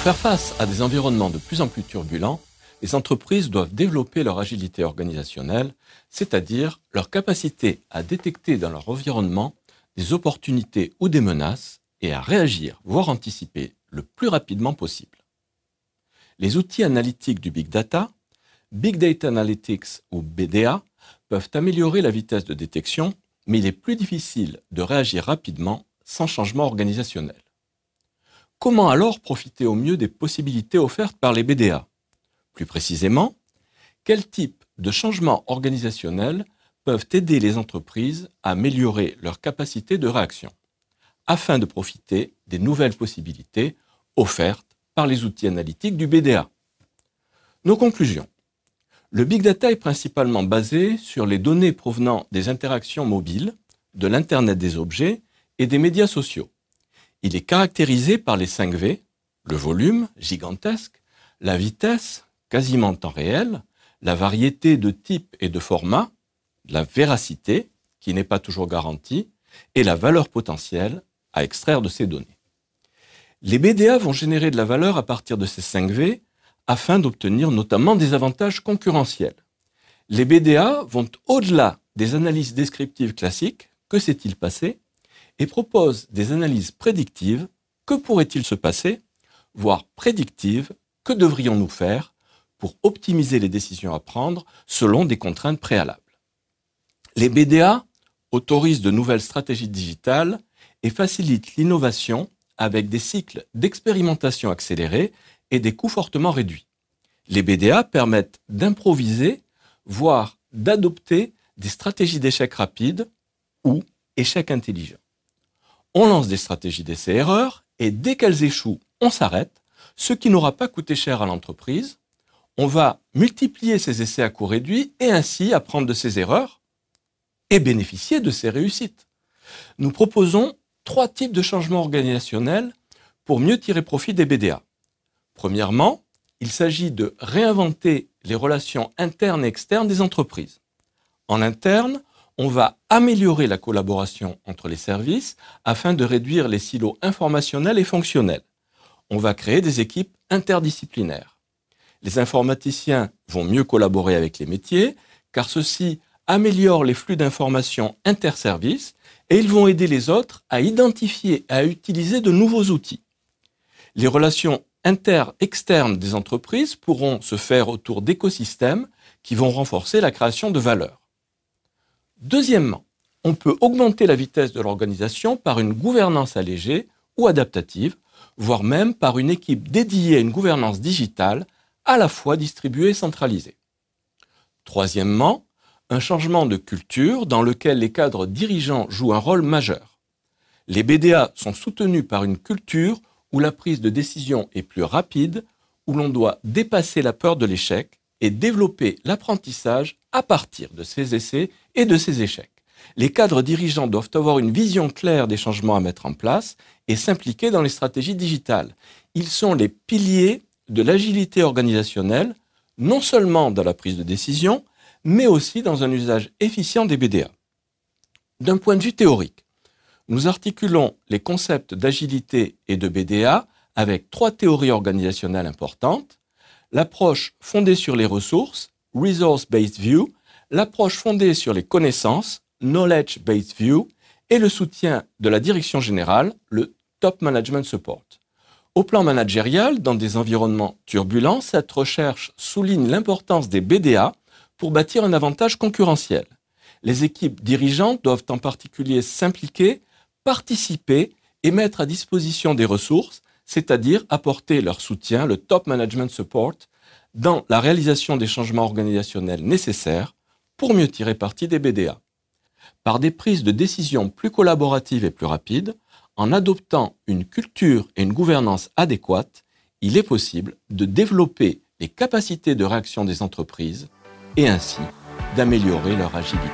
faire face à des environnements de plus en plus turbulents, les entreprises doivent développer leur agilité organisationnelle, c'est-à-dire leur capacité à détecter dans leur environnement des opportunités ou des menaces et à réagir, voire anticiper le plus rapidement possible. Les outils analytiques du Big Data, Big Data Analytics ou BDA, peuvent améliorer la vitesse de détection, mais il est plus difficile de réagir rapidement sans changement organisationnel. Comment alors profiter au mieux des possibilités offertes par les BDA Plus précisément, quel type de changements organisationnels peuvent aider les entreprises à améliorer leur capacité de réaction afin de profiter des nouvelles possibilités offertes par les outils analytiques du BDA. Nos conclusions. Le big data est principalement basé sur les données provenant des interactions mobiles, de l'Internet des objets et des médias sociaux. Il est caractérisé par les 5 V, le volume, gigantesque, la vitesse, quasiment temps réel, la variété de types et de formats, la véracité, qui n'est pas toujours garantie, et la valeur potentielle à extraire de ces données. Les BDA vont générer de la valeur à partir de ces 5 V afin d'obtenir notamment des avantages concurrentiels. Les BDA vont au-delà des analyses descriptives classiques, que s'est-il passé, et proposent des analyses prédictives, que pourrait-il se passer, voire prédictives, que devrions-nous faire pour optimiser les décisions à prendre selon des contraintes préalables? Les BDA autorisent de nouvelles stratégies digitales et facilitent l'innovation avec des cycles d'expérimentation accélérés et des coûts fortement réduits. Les BDA permettent d'improviser, voire d'adopter des stratégies d'échec rapide ou échec intelligent. On lance des stratégies d'essai-erreur et dès qu'elles échouent, on s'arrête, ce qui n'aura pas coûté cher à l'entreprise. On va multiplier ces essais à coût réduit et ainsi apprendre de ces erreurs et bénéficier de ces réussites. Nous proposons trois types de changements organisationnels pour mieux tirer profit des BDA. Premièrement, il s'agit de réinventer les relations internes et externes des entreprises. En interne, on va améliorer la collaboration entre les services afin de réduire les silos informationnels et fonctionnels. On va créer des équipes interdisciplinaires. Les informaticiens vont mieux collaborer avec les métiers car ceux-ci améliorent les flux d'informations interservices et ils vont aider les autres à identifier et à utiliser de nouveaux outils. Les relations inter-externes des entreprises pourront se faire autour d'écosystèmes qui vont renforcer la création de valeur. Deuxièmement, on peut augmenter la vitesse de l'organisation par une gouvernance allégée ou adaptative, voire même par une équipe dédiée à une gouvernance digitale à la fois distribuée et centralisée. Troisièmement, un changement de culture dans lequel les cadres dirigeants jouent un rôle majeur. Les BDA sont soutenus par une culture où la prise de décision est plus rapide, où l'on doit dépasser la peur de l'échec et développer l'apprentissage à partir de ces essais et de ces échecs. Les cadres dirigeants doivent avoir une vision claire des changements à mettre en place et s'impliquer dans les stratégies digitales. Ils sont les piliers de l'agilité organisationnelle, non seulement dans la prise de décision, mais aussi dans un usage efficient des BDA. D'un point de vue théorique, nous articulons les concepts d'agilité et de BDA avec trois théories organisationnelles importantes. L'approche fondée sur les ressources, Resource-Based View, l'approche fondée sur les connaissances, Knowledge-Based View, et le soutien de la direction générale, le Top Management Support. Au plan managérial, dans des environnements turbulents, cette recherche souligne l'importance des BDA pour bâtir un avantage concurrentiel. Les équipes dirigeantes doivent en particulier s'impliquer, participer et mettre à disposition des ressources, c'est-à-dire apporter leur soutien, le top management support, dans la réalisation des changements organisationnels nécessaires pour mieux tirer parti des BDA. Par des prises de décision plus collaboratives et plus rapides, en adoptant une culture et une gouvernance adéquates, il est possible de développer les capacités de réaction des entreprises et ainsi d'améliorer leur agilité.